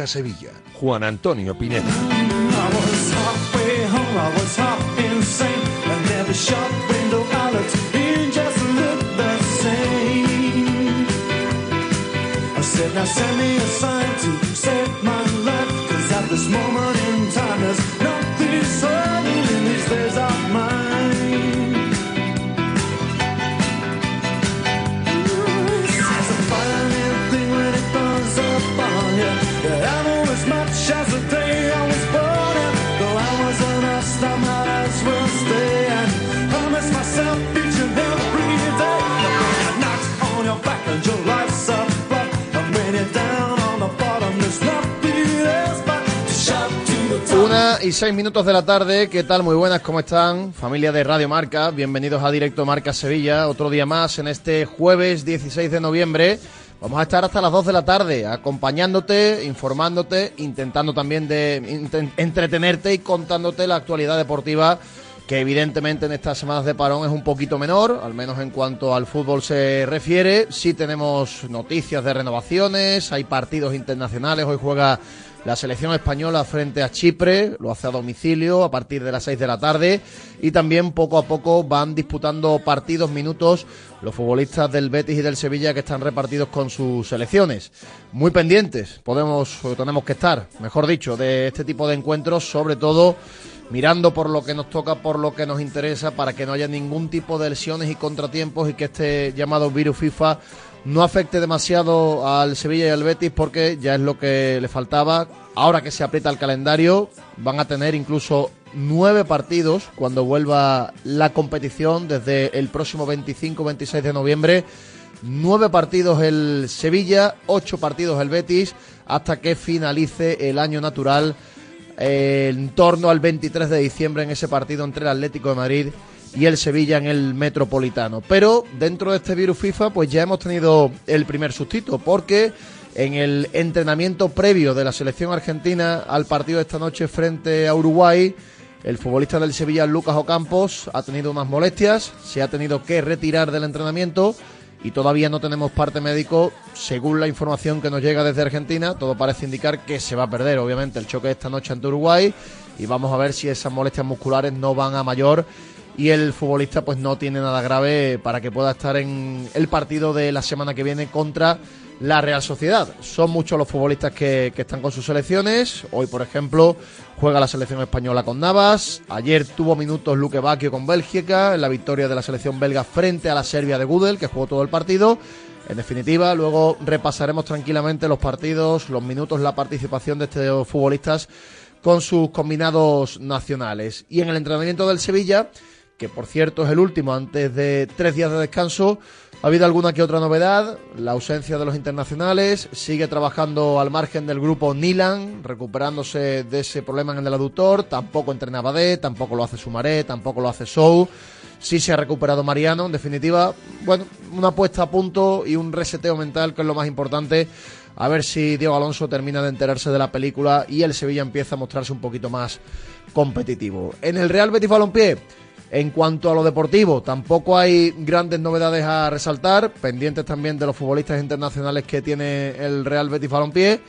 Marca Sevilla. Juan Antonio Pineda. Now y seis minutos de la tarde, ¿qué tal? Muy buenas, ¿cómo están? Familia de Radio Marca, bienvenidos a Directo Marca Sevilla, otro día más en este jueves 16 de noviembre. Vamos a estar hasta las 2 de la tarde acompañándote, informándote, intentando también de entretenerte y contándote la actualidad deportiva que evidentemente en estas semanas de parón es un poquito menor, al menos en cuanto al fútbol se refiere. Sí tenemos noticias de renovaciones, hay partidos internacionales, hoy juega la selección española frente a Chipre, lo hace a domicilio a partir de las 6 de la tarde y también poco a poco van disputando partidos, minutos los futbolistas del Betis y del Sevilla que están repartidos con sus selecciones. Muy pendientes, podemos tenemos que estar, mejor dicho, de este tipo de encuentros, sobre todo mirando por lo que nos toca, por lo que nos interesa, para que no haya ningún tipo de lesiones y contratiempos y que este llamado virus FIFA no afecte demasiado al Sevilla y al Betis porque ya es lo que le faltaba. Ahora que se aprieta el calendario, van a tener incluso nueve partidos cuando vuelva la competición desde el próximo 25-26 de noviembre. Nueve partidos el Sevilla, ocho partidos el Betis, hasta que finalice el año natural en torno al 23 de diciembre en ese partido entre el Atlético de Madrid y el Sevilla en el Metropolitano. Pero dentro de este virus FIFA, pues ya hemos tenido el primer sustito, porque en el entrenamiento previo de la selección argentina al partido de esta noche frente a Uruguay, el futbolista del Sevilla, Lucas Ocampos, ha tenido unas molestias, se ha tenido que retirar del entrenamiento y todavía no tenemos parte médico, según la información que nos llega desde Argentina, todo parece indicar que se va a perder, obviamente, el choque de esta noche ante Uruguay y vamos a ver si esas molestias musculares no van a mayor y el futbolista pues no tiene nada grave para que pueda estar en el partido de la semana que viene contra la Real Sociedad. Son muchos los futbolistas que, están con sus selecciones. Hoy, por ejemplo, juega la selección española con Navas. Ayer tuvo minutos Luque Bacchio con Bélgica en la victoria de la selección belga frente a la Serbia de Gudel, que jugó todo el partido. En definitiva, luego repasaremos tranquilamente los partidos, los minutos, la participación de estos futbolistas con sus combinados nacionales. Y en el entrenamiento del Sevilla que por cierto es el último antes de tres días de descanso. Ha habido alguna que otra novedad, la ausencia de los internacionales, sigue trabajando al margen del grupo Nilan, recuperándose de ese problema en el aductor, tampoco entrenaba de, tampoco lo hace Sumaré, tampoco lo hace Sou, sí se ha recuperado Mariano, en definitiva, bueno, una puesta a punto y un reseteo mental que es lo más importante, a ver si Diego Alonso termina de enterarse de la película y el Sevilla empieza a mostrarse un poquito más competitivo. En el Real Betis Balompié, en cuanto a lo deportivo, tampoco hay grandes novedades a resaltar, pendientes también de los futbolistas internacionales que tiene el Real Betis Balompié,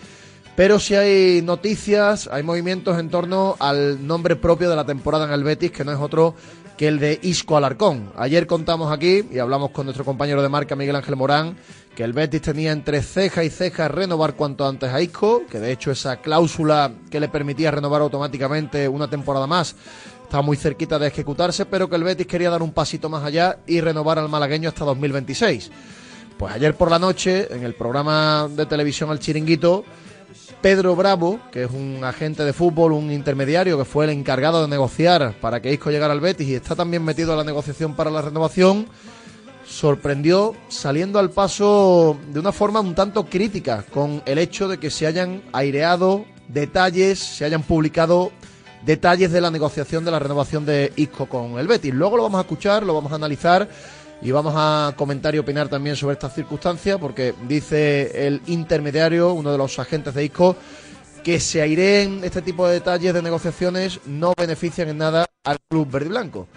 pero sí hay noticias, hay movimientos en torno al nombre propio de la temporada en el Betis, que no es otro que el de Isco Alarcón. Ayer contamos aquí y hablamos con nuestro compañero de marca Miguel Ángel Morán que el Betis tenía entre ceja y ceja renovar cuanto antes a Isco, que de hecho esa cláusula que le permitía renovar automáticamente una temporada más está muy cerquita de ejecutarse, pero que el Betis quería dar un pasito más allá y renovar al malagueño hasta 2026. Pues ayer por la noche, en el programa de televisión El Chiringuito, Pedro Bravo, que es un agente de fútbol, un intermediario que fue el encargado de negociar para que Isco llegara al Betis y está también metido en la negociación para la renovación, sorprendió saliendo al paso de una forma un tanto crítica con el hecho de que se hayan aireado detalles, se hayan publicado detalles de la negociación de la renovación de Isco con el Betis. Luego lo vamos a escuchar, lo vamos a analizar y vamos a comentar y opinar también sobre esta circunstancia porque dice el intermediario, uno de los agentes de Isco, que se aireen este tipo de detalles de negociaciones no benefician en nada al club verde y blanco.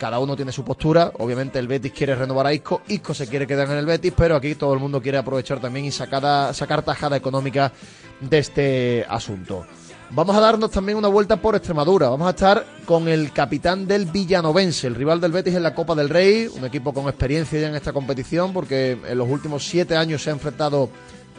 Cada uno tiene su postura, obviamente el Betis quiere renovar a Isco, Isco se quiere quedar en el Betis, pero aquí todo el mundo quiere aprovechar también y sacar, sacar tajada económica de este asunto. Vamos a darnos también una vuelta por Extremadura. Vamos a estar con el capitán del Villanovense, el rival del Betis en la Copa del Rey, un equipo con experiencia ya en esta competición, porque en los últimos siete años se ha enfrentado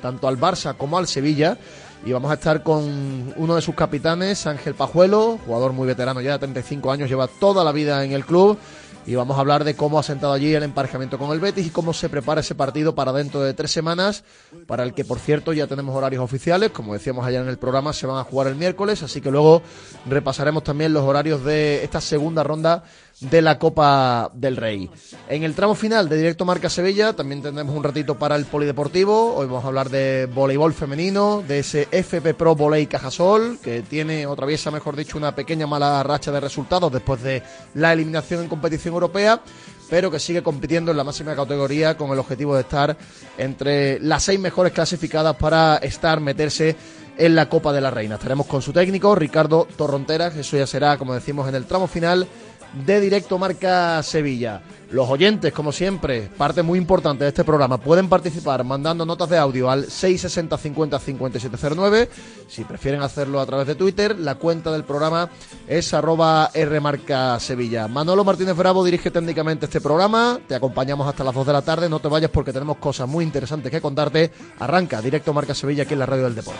tanto al Barça como al Sevilla. Y vamos a estar con uno de sus capitanes, Ángel Pajuelo, jugador muy veterano ya de 35 años, lleva toda la vida en el club. Y vamos a hablar de cómo ha sentado allí el emparejamiento con el Betis y cómo se prepara ese partido para dentro de tres semanas, para el que por cierto ya tenemos horarios oficiales, como decíamos ayer en el programa, se van a jugar el miércoles, así que luego repasaremos también los horarios de esta segunda ronda de la Copa del Rey. En el tramo final de Directo Marca Sevilla también tendremos un ratito para el polideportivo. Hoy vamos a hablar de voleibol femenino, de ese FP Pro Voley Cajasol, que tiene otra vez, mejor dicho, una pequeña mala racha de resultados después de la eliminación en competición europea, pero que sigue compitiendo en la máxima categoría con el objetivo de estar entre las seis mejores clasificadas para estar, meterse en la Copa de la Reina. Estaremos con su técnico, Ricardo Torronteras, eso ya será, como decimos, en el tramo final de Directo Marca Sevilla. Los oyentes, como siempre, parte muy importante de este programa, pueden participar mandando notas de audio al 660 50 5709. Si prefieren hacerlo a través de Twitter, la cuenta del programa es arroba Rmarca Sevilla. Manolo Martínez Bravo dirige técnicamente este programa. Te acompañamos hasta las 2 de la tarde. No te vayas porque tenemos cosas muy interesantes que contarte. Arranca Directo Marca Sevilla aquí en la Radio del Deporte.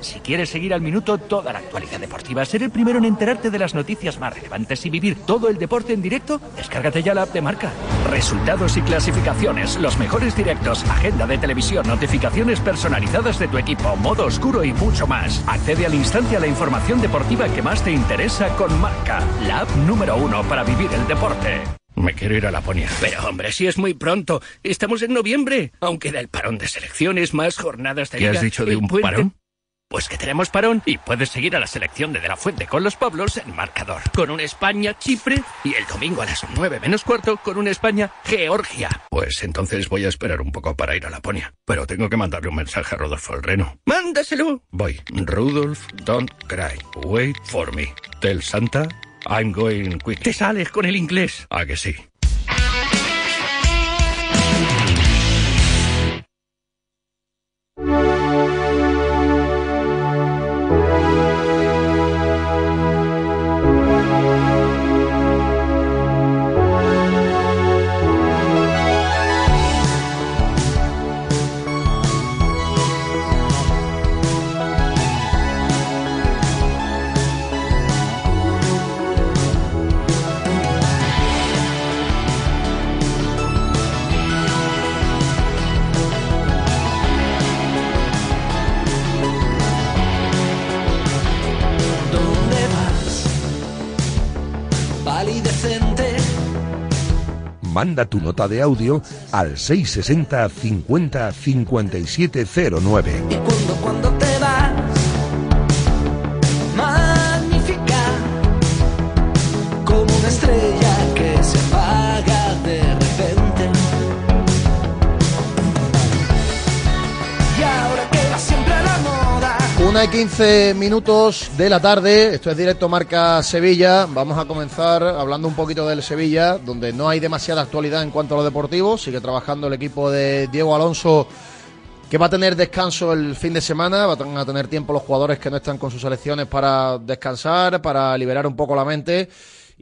Si quieres seguir al minuto toda la actualidad deportiva, ser el primero en enterarte de las noticias más relevantes y vivir todo el deporte en directo, descárgate ya la app de marca. Resultados y clasificaciones, los mejores directos, agenda de televisión, notificaciones personalizadas de tu equipo, modo oscuro y mucho más. Accede al instante a la información deportiva que más te interesa con marca, la app número uno para vivir el deporte. Me quiero ir a Laponia. Pero hombre, si es muy pronto. Estamos en noviembre. Aunque da el parón de selecciones, más jornadas de ¿Qué liga. has dicho de un puente- parón? Pues que tenemos parón y puedes seguir a la selección de De La Fuente con los Pablos en marcador. Con un España-Chipre y el domingo a las 9 menos cuarto con un España-Georgia. Pues entonces voy a esperar un poco para ir a Laponia. Pero tengo que mandarle un mensaje a Rodolfo el Reno. ¡Mándaselo! Voy. Rudolf, don't cry. Wait for me. Tell Santa, I'm going quick. Te sales con el inglés. ¿A que sí? Manda tu nota de audio al 660 50 5709. Y Una y 15 minutos de la tarde, esto es directo Marca Sevilla. Vamos a comenzar hablando un poquito del Sevilla, donde no hay demasiada actualidad en cuanto a lo deportivo. Sigue trabajando el equipo de Diego Alonso, que va a tener descanso el fin de semana. Van a tener tiempo los jugadores que no están con sus selecciones para descansar, para liberar un poco la mente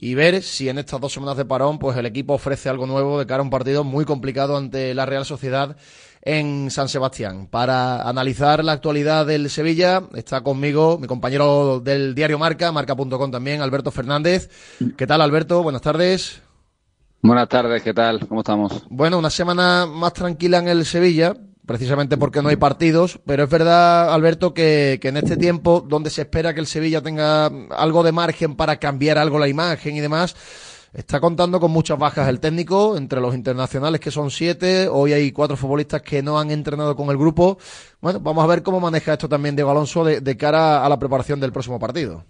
y ver si en estas dos semanas de parón, pues el equipo ofrece algo nuevo de cara a un partido muy complicado ante la Real Sociedad en San Sebastián. Para analizar la actualidad del Sevilla está conmigo mi compañero del diario Marca, marca.com también, Alberto Fernández. ¿Qué tal, Alberto? Buenas tardes. Buenas tardes, ¿qué tal? ¿Cómo estamos? Bueno, una semana más tranquila en el Sevilla, precisamente porque no hay partidos, pero es verdad, Alberto, que, que en este tiempo donde se espera que el Sevilla tenga algo de margen para cambiar algo la imagen y demás, Está contando con muchas bajas el técnico, entre los internacionales que son siete, hoy hay cuatro futbolistas que no han entrenado con el grupo. Bueno, vamos a ver cómo maneja esto también Diego Alonso de, cara a la preparación del próximo partido.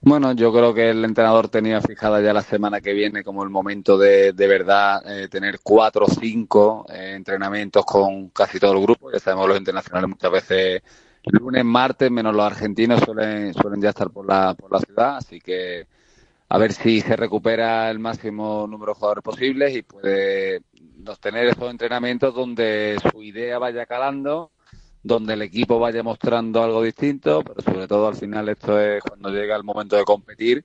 Bueno, yo creo que el entrenador tenía fijada ya la semana que viene como el momento de, de verdad eh, tener cuatro o cinco eh, entrenamientos con casi todo el grupo. Ya sabemos los internacionales muchas veces lunes, martes, menos los argentinos suelen, suelen ya estar por la, por la ciudad, así que a ver si se recupera el máximo número de jugadores posibles y puede tener esos entrenamientos donde su idea vaya calando, donde el equipo vaya mostrando algo distinto, pero sobre todo al final esto es cuando llega el momento de competir,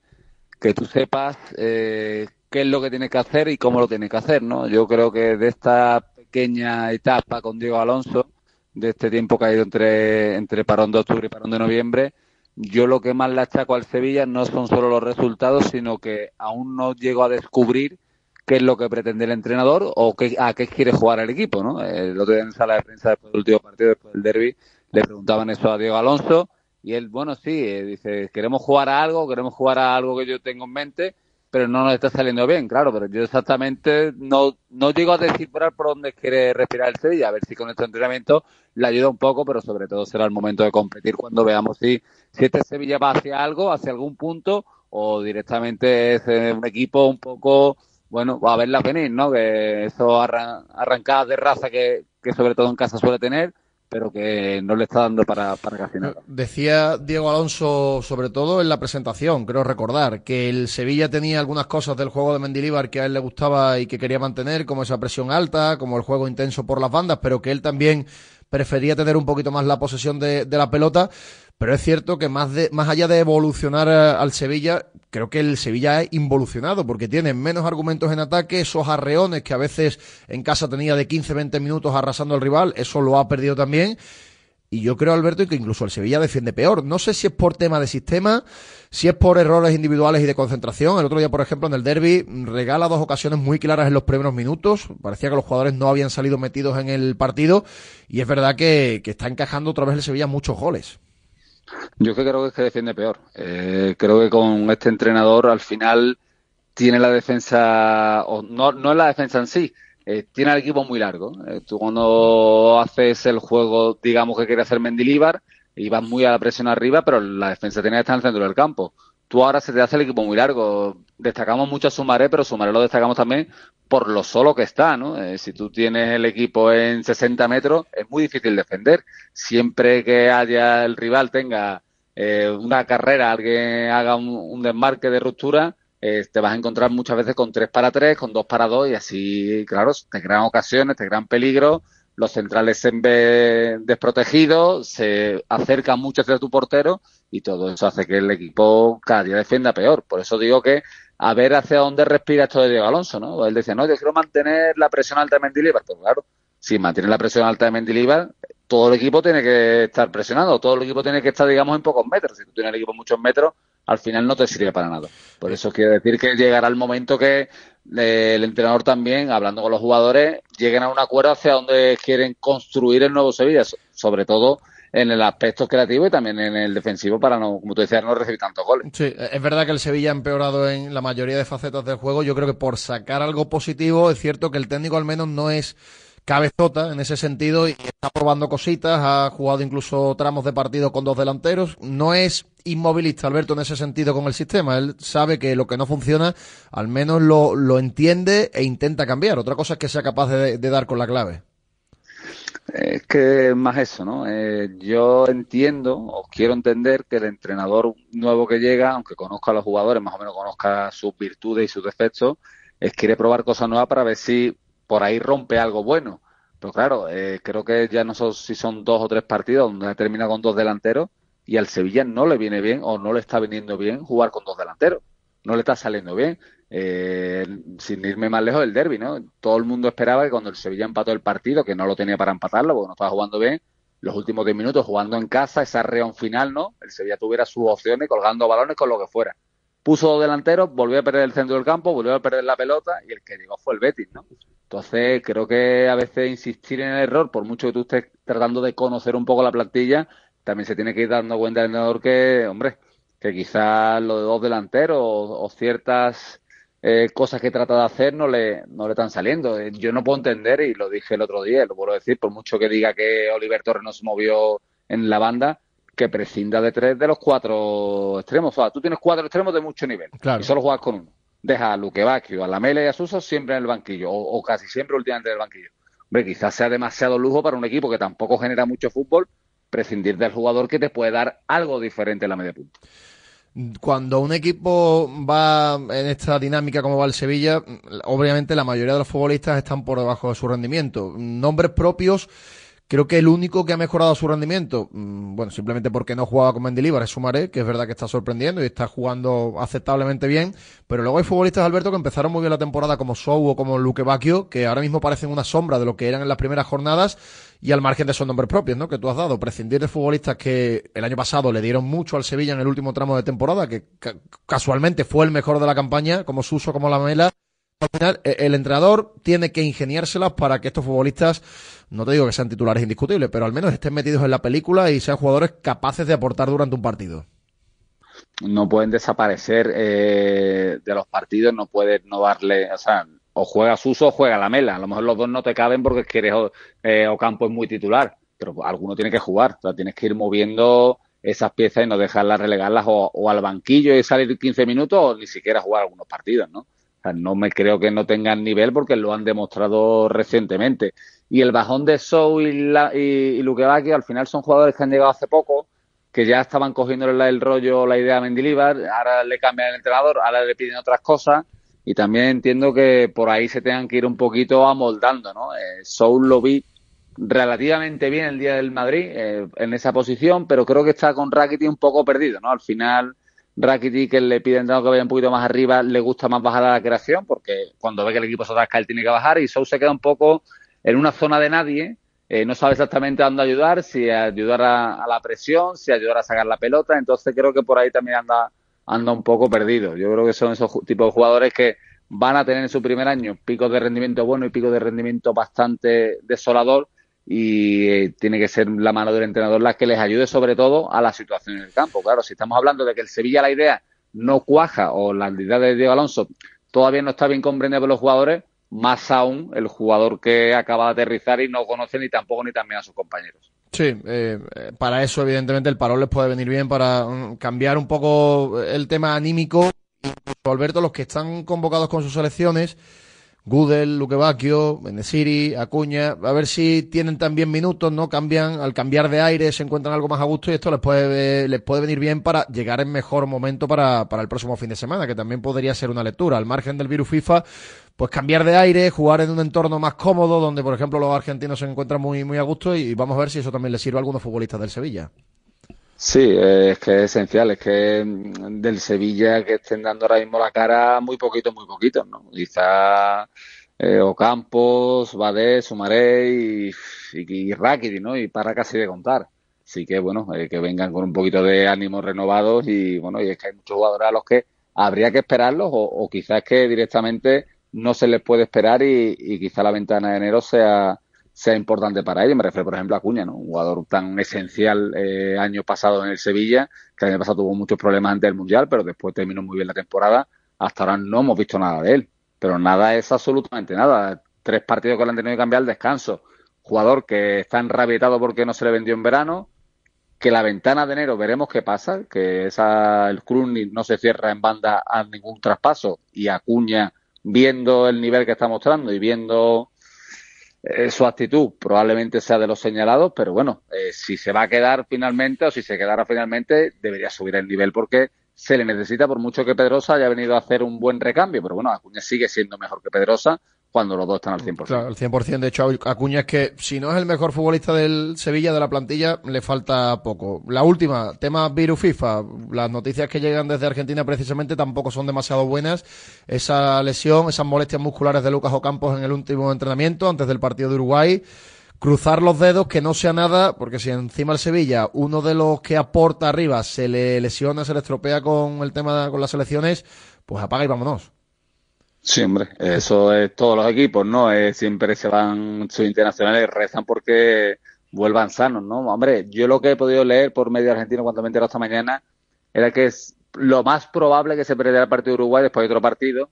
que tú sepas eh, qué es lo que tienes que hacer y cómo lo tienes que hacer, ¿no? Yo creo que de esta pequeña etapa con Diego Alonso, de este tiempo que ha ido entre, entre parón de octubre y parón de noviembre, yo lo que más le achaco al Sevilla no son solo los resultados, sino que aún no llego a descubrir qué es lo que pretende el entrenador o qué, a qué quiere jugar el equipo. ¿no? El otro día en sala de prensa después del último partido, después del derby, le preguntaban eso a Diego Alonso y él, bueno, sí, eh, dice, queremos jugar a algo, queremos jugar a algo que yo tengo en mente, pero no nos está saliendo bien, claro, pero yo exactamente no, no llego a descifrar por dónde quiere respirar el Sevilla, a ver si con este entrenamiento le ayuda un poco, pero sobre todo será el momento de competir cuando veamos si, si este Sevilla va hacia algo, hacia algún punto, o directamente es eh, un equipo un poco, bueno, va a verla venir, ¿no? Que eso arran arrancadas de raza que, que sobre todo en casa suele tener, pero que no le está dando para, para casi nada. Decía Diego Alonso, sobre todo en la presentación, creo recordar, que el Sevilla tenía algunas cosas del juego de Mendilíbar que a él le gustaba y que quería mantener, como esa presión alta, como el juego intenso por las bandas, pero que él también prefería tener un poquito más la posesión de, de la pelota. Pero es cierto que más, de, más allá de evolucionar al Sevilla, creo que el Sevilla ha involucionado porque tiene menos argumentos en ataque, esos arreones que a veces en casa tenía de 15-20 minutos arrasando al rival, eso lo ha perdido también. Y yo creo, Alberto, que incluso el Sevilla defiende peor. No sé si es por tema de sistema, si es por errores individuales y de concentración. El otro día, por ejemplo, en el derby, regala dos ocasiones muy claras en los primeros minutos. Parecía que los jugadores no habían salido metidos en el partido. Y es verdad que, que está encajando otra vez el Sevilla muchos goles. Yo que creo que es que defiende peor. Eh, creo que con este entrenador al final tiene la defensa, o no, no es la defensa en sí, eh, tiene el equipo muy largo. Eh, tú cuando haces el juego, digamos que quiere hacer Mendilíbar, y vas muy a la presión arriba, pero la defensa tiene que estar en el centro del campo. Tú ahora se te hace el equipo muy largo. Destacamos mucho a Sumaré, pero Sumaré lo destacamos también por lo solo que está, ¿no? Eh, si tú tienes el equipo en 60 metros, es muy difícil defender. Siempre que haya el rival tenga eh, una carrera, alguien haga un, un desmarque de ruptura, eh, te vas a encontrar muchas veces con 3 para 3, con 2 para 2 y así, claro, te crean ocasiones, te crean peligro, los centrales se ven desprotegidos, se acercan mucho hacia tu portero y todo eso hace que el equipo cada día defienda peor. Por eso digo que a ver hacia dónde respira esto de Diego Alonso, ¿no? Él decía, no, yo quiero mantener la presión alta de Mendilibar. Pues claro, si mantiene la presión alta de Mendilibar, todo el equipo tiene que estar presionado, todo el equipo tiene que estar, digamos, en pocos metros. Si tú tienes el equipo en muchos metros, al final no te sirve para nada. Por eso quiero decir que llegará el momento que eh, el entrenador también, hablando con los jugadores, lleguen a un acuerdo hacia dónde quieren construir el nuevo Sevilla, sobre todo en el aspecto creativo y también en el defensivo para no, como tú decías, no recibir tantos goles. Sí, es verdad que el Sevilla ha empeorado en la mayoría de facetas del juego. Yo creo que por sacar algo positivo es cierto que el técnico al menos no es cabezota en ese sentido y está probando cositas, ha jugado incluso tramos de partido con dos delanteros. No es inmovilista Alberto en ese sentido con el sistema. Él sabe que lo que no funciona, al menos lo, lo entiende e intenta cambiar. Otra cosa es que sea capaz de, de dar con la clave. Es que más eso, ¿no? Eh, yo entiendo o quiero entender que el entrenador nuevo que llega, aunque conozca a los jugadores, más o menos conozca sus virtudes y sus defectos, es quiere probar cosas nuevas para ver si por ahí rompe algo bueno. Pero claro, eh, creo que ya no sé si son dos o tres partidos donde termina con dos delanteros y al Sevilla no le viene bien o no le está viniendo bien jugar con dos delanteros. No le está saliendo bien. Eh, sin irme más lejos del derby, ¿no? Todo el mundo esperaba que cuando el Sevilla empató el partido, que no lo tenía para empatarlo porque no estaba jugando bien, los últimos 10 minutos jugando en casa, esa reón final, ¿no? El Sevilla tuviera sus opciones colgando balones con lo que fuera. Puso dos delanteros, volvió a perder el centro del campo, volvió a perder la pelota y el que llegó fue el Betis, ¿no? Entonces, creo que a veces insistir en el error, por mucho que tú estés tratando de conocer un poco la plantilla, también se tiene que ir dando cuenta el entrenador que, hombre, que quizás lo de dos delanteros o, ciertas eh, cosas que trata de hacer no le, no le están saliendo. Eh, yo no puedo entender, y lo dije el otro día, lo puedo decir, por mucho que diga que Oliver Torres no se movió en la banda, que prescinda de tres de los cuatro extremos. O sea, tú tienes cuatro extremos de mucho nivel y solo juegas con uno. Deja a Luque Bacchio, a Lamela y a Suso siempre en el banquillo, o, o casi siempre últimamente en el banquillo. Hombre, quizás sea demasiado lujo para un equipo que tampoco genera mucho fútbol prescindir del jugador que te puede dar algo diferente en la media punta. Cuando un equipo va en esta dinámica como va el Sevilla, obviamente la mayoría de los futbolistas están por debajo de su rendimiento. Nombres propios Creo que el único que ha mejorado su rendimiento, mm, bueno, simplemente porque no jugaba con Mendilibar es Sumaré, que es verdad que está sorprendiendo y está jugando aceptablemente bien, pero luego hay futbolistas, Alberto, que empezaron muy bien la temporada como Sou o como Luque Bacchio, que ahora mismo parecen una sombra de lo que eran en las primeras jornadas y al margen de esos nombres propios, ¿no? Que tú has dado, prescindir de futbolistas que el año pasado le dieron mucho al Sevilla en el último tramo de temporada, que casualmente fue el mejor de la campaña, como Suso, como Lamela, al final e, el entrenador tiene que ingeniárselas para que estos futbolistas, no te digo que sean titulares indiscutibles, pero al menos estén metidos en la película y sean jugadores capaces de aportar durante un partido. No pueden desaparecer eh, de los partidos, no pueden no darle, o sea, o juega Suso o juega la Mela. A lo mejor los dos no te caben porque quieres eh, Ocampo es muy titular, pero alguno tiene que jugar. O sea, tienes que ir moviendo esas piezas y no dejarlas relegarlas o, o al banquillo y salir 15 minutos o ni siquiera jugar algunos partidos, ¿no? no me creo que no tengan nivel porque lo han demostrado recientemente. Y el bajón de Sou y, la, y, al final son jugadores que han llegado hace poco, que ya estaban cogiendo el rollo, la idea a Mendilibar, ahora le cambian el entrenador, ahora le piden otras cosas. Y también entiendo que por ahí se tengan que ir un poquito amoldando, ¿no? Eh, Soul lo vi relativamente bien el día del Madrid eh, en esa posición, pero creo que está con Rakitic un poco perdido, ¿no? Al final Rakitic, que le piden que vaya un poquito más arriba, le gusta más bajar a la creación, porque cuando ve que el equipo se atasca, él tiene que bajar, y Sou se queda un poco en una zona de nadie, eh, no sabe exactamente dónde ayudar, si ayudar a, la presión, si ayudar a sacar la pelota, entonces creo que por ahí también anda, anda un poco perdido. Yo creo que son esos tipos de jugadores que van a tener en su primer año picos de rendimiento bueno y picos de rendimiento bastante desolador, y eh, tiene que ser la mano del entrenador la que les ayude sobre todo a la situación en el campo. Claro, si estamos hablando de que el Sevilla la idea no cuaja o la idea de Diego Alonso todavía no está bien comprendida por los jugadores, más aún el jugador que acaba de aterrizar y no conoce ni tampoco ni también a sus compañeros. Sí, eh, para eso evidentemente el parón les puede venir bien para mm, cambiar un poco el tema anímico. Alberto, los que están convocados con sus selecciones, Gudel, Luque Bacchio, Benesiri, Acuña, a ver si tienen también minutos, ¿no? Cambian, al cambiar de aire se encuentran algo más a gusto y esto les puede, les puede venir bien para llegar en mejor momento para, para el próximo fin de semana, que también podría ser una lectura. Al margen del virus FIFA, pues cambiar de aire, jugar en un entorno más cómodo, donde por ejemplo los argentinos se encuentran muy, muy a gusto y vamos a ver si eso también les sirve a algunos futbolistas del Sevilla. Sí, es que es esencial, es que mm, del Sevilla que estén dando ahora mismo la cara muy poquito, muy poquito, ¿no? Quizá eh, Ocampos, Badé, Sumaré y, y, y ¿no? Y para casi de contar. Así que, bueno, eh, que vengan con un poquito de ánimos renovados y, bueno, y es que hay muchos jugadores a los que habría que esperarlos o, o quizás que directamente no se les puede esperar y, y quizá la ventana de enero sea sea importante para ellos. Me refiero, por ejemplo, a Acuña, ¿no? un jugador tan esencial eh, año pasado en el Sevilla, que el año pasado tuvo muchos problemas antes del Mundial, pero después terminó muy bien la temporada. Hasta ahora no hemos visto nada de él, pero nada es absolutamente nada. Tres partidos que le han tenido que cambiar al descanso. Jugador que está enrabietado porque no se le vendió en verano, que la ventana de enero veremos qué pasa, que esa, el Cruni no se cierra en banda a ningún traspaso y Acuña, viendo el nivel que está mostrando y viendo eh, su actitud probablemente sea de los señalados, pero bueno, eh, si se va a quedar finalmente o si se quedara finalmente, debería subir el nivel porque se le necesita por mucho que Pedrosa haya venido a hacer un buen recambio, pero bueno, Acuña sigue siendo mejor que Pedrosa cuando los dos están al 100%. Claro, al 100%. De hecho, Acuña es que si no es el mejor futbolista del Sevilla de la plantilla, le falta poco. La última, tema virus FIFA. Las noticias que llegan desde Argentina precisamente tampoco son demasiado buenas. Esa lesión, esas molestias musculares de Lucas Ocampos en el último entrenamiento antes del partido de Uruguay. Cruzar los dedos, que no sea nada, porque si encima el Sevilla, uno de los que aporta arriba, se le lesiona, se le estropea con el tema con las selecciones, pues apaga y vámonos. Sí, hombre, eso es todos los equipos, ¿no? siempre se van sus internacionales rezan porque vuelvan sanos, ¿no? Hombre, yo lo que he podido leer por medio argentino cuando me enteré esta mañana era que es lo más probable que se perdiera el partido de Uruguay después de otro partido.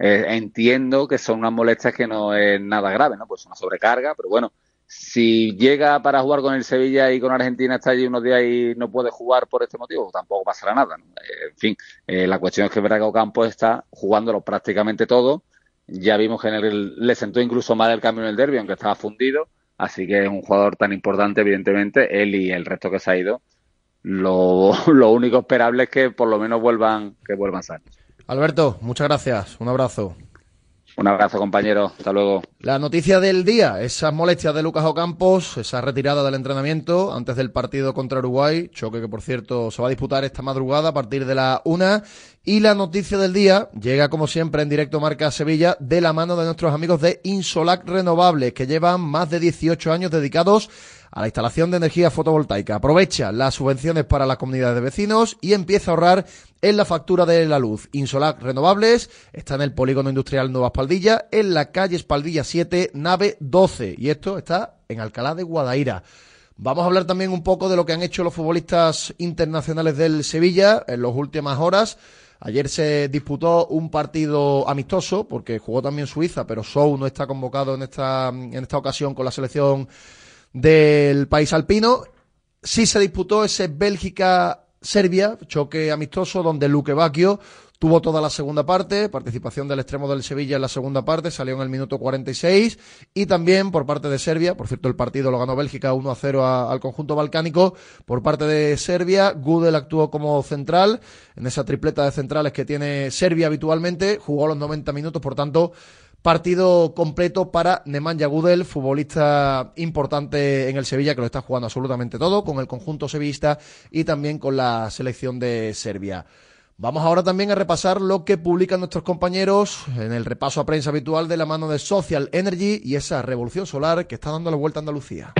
Eh, entiendo que son unas molestias que no es nada grave, ¿no? Pues una sobrecarga, pero bueno, si llega para jugar con el Sevilla y con Argentina está allí unos días y no puede jugar por este motivo, tampoco pasará nada. Eh, en fin, eh, la cuestión es que Braga Ocampo está jugándolo prácticamente todo. Ya vimos que le sentó incluso mal el cambio en el derby, aunque estaba fundido. Así que es un jugador tan importante, evidentemente, él y el resto que se ha ido. Lo, lo único esperable es que por lo menos vuelvan, que vuelvan sanos. Alberto, muchas gracias. Un abrazo. Un abrazo, compañero. Hasta luego. La noticia del día, esas molestias de Lucas Ocampos, esa retirada del entrenamiento antes del partido contra Uruguay, choque que por cierto se va a disputar esta madrugada a partir de la una. Y la noticia del día llega como siempre en directo Marca Sevilla de la mano de nuestros amigos de Insolac Renovables, que llevan más de 18 años dedicados a la instalación de energía fotovoltaica. Aprovecha las subvenciones para las comunidades de vecinos y empieza a ahorrar en la factura de la luz. Insolac Renovables está en el Polígono Industrial Nueva Espaldilla, en la calle Espaldilla 7, nave 12. Y esto está en Alcalá de Guadaira. Vamos a hablar también un poco de lo que han hecho los futbolistas internacionales del Sevilla en las últimas horas. Ayer se disputó un partido amistoso, porque jugó también Suiza, pero Sou no está convocado en esta, en esta ocasión con la selección del país alpino. Sí se disputó ese Bélgica-Serbia, choque amistoso, donde Luque Bacchio tuvo toda la segunda parte, participación del extremo del Sevilla en la segunda parte, salió en el minuto 46, y también por parte de Serbia, por cierto el partido lo ganó Bélgica 1 a 0 al conjunto balcánico, por parte de Serbia, Gudel actuó como central, en esa tripleta de centrales que tiene Serbia habitualmente, jugó los 90 minutos, por tanto, Partido completo para Nemanja Gudel, futbolista importante en el Sevilla que lo está jugando absolutamente todo con el conjunto sevillista y también con la selección de Serbia. Vamos ahora también a repasar lo que publican nuestros compañeros en el repaso a prensa habitual de la mano de Social Energy y esa revolución solar que está dando la vuelta a Andalucía.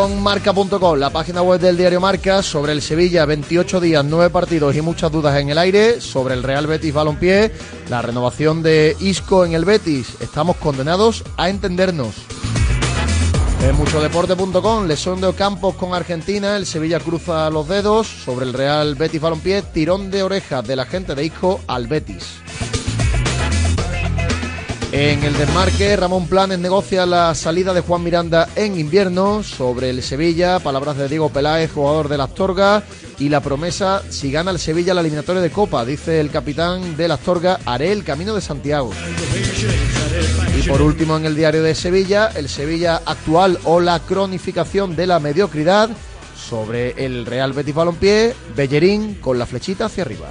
Con marca.com, la página web del diario Marca, sobre el Sevilla, 28 días, 9 partidos y muchas dudas en el aire, sobre el Real Betis Balompié, la renovación de Isco en el Betis. Estamos condenados a entendernos. En muchodeporte.com, lesión de Ocampos con Argentina, el Sevilla cruza los dedos, sobre el Real Betis Balompié, tirón de orejas de la gente de Isco al Betis. En el desmarque, Ramón Planes negocia la salida de Juan Miranda en invierno sobre el Sevilla. Palabras de Diego Peláez, jugador de Astorga. Y la promesa, si gana el Sevilla la eliminatoria de Copa, dice el capitán de Astorga, haré el camino de Santiago. Y por último, en el diario de Sevilla, el Sevilla actual o la cronificación de la mediocridad sobre el Real Betis Balompié, Bellerín con la flechita hacia arriba.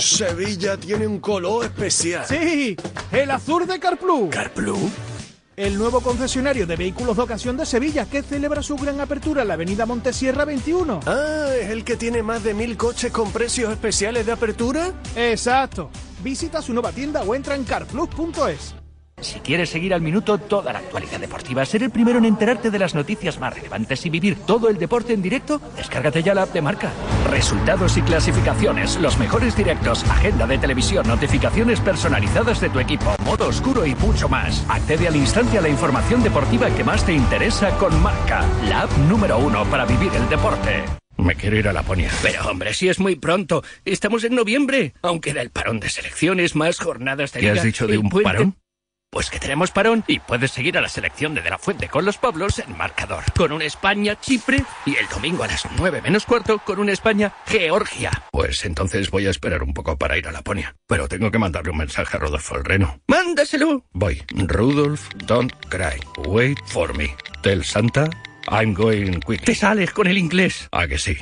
Sevilla tiene un color especial. Sí, el azul de Carplus. ¿Carplus? El nuevo concesionario de vehículos de ocasión de Sevilla que celebra su gran apertura en la avenida Montesierra 21. Ah, ¿es el que tiene más de mil coches con precios especiales de apertura? Exacto. Visita su nueva tienda o entra en carplus.es. Si quieres seguir al minuto toda la actualidad deportiva, ser el primero en enterarte de las noticias más relevantes y vivir todo el deporte en directo, descárgate ya la app de marca. Resultados y clasificaciones, los mejores directos, agenda de televisión, notificaciones personalizadas de tu equipo, modo oscuro y mucho más. Accede al instante a la información deportiva que más te interesa con marca, la app número uno para vivir el deporte. Me quiero ir a Laponia. Pero hombre, si es muy pronto. Estamos en noviembre. Aunque da el parón de selecciones, más jornadas de ¿Qué liga. has dicho de un puente. parón? Pues que tenemos parón y puedes seguir a la selección de De La Fuente con los Pablos en marcador. Con un España-Chipre y el domingo a las 9 menos cuarto con un España-Georgia. Pues entonces voy a esperar un poco para ir a Laponia. Pero tengo que mandarle un mensaje a Rodolfo el Reno. ¡Mándaselo! Voy. Rudolf, don't cry. Wait for me. Tell Santa, I'm going quick. Te sales con el inglés. ¿A que sí?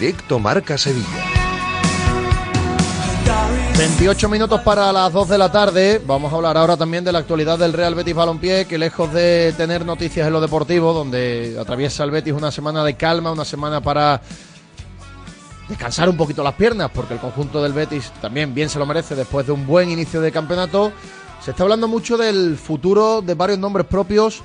Directo Marca Sevilla. 28 minutos para las 2 de la tarde. Vamos a hablar ahora también de la actualidad del Real Betis Balompié, que lejos de tener noticias en lo deportivo, donde atraviesa el Betis una semana de calma, una semana para descansar un poquito las piernas, porque el conjunto del Betis también bien se lo merece después de un buen inicio de campeonato. Se está hablando mucho del futuro de varios nombres propios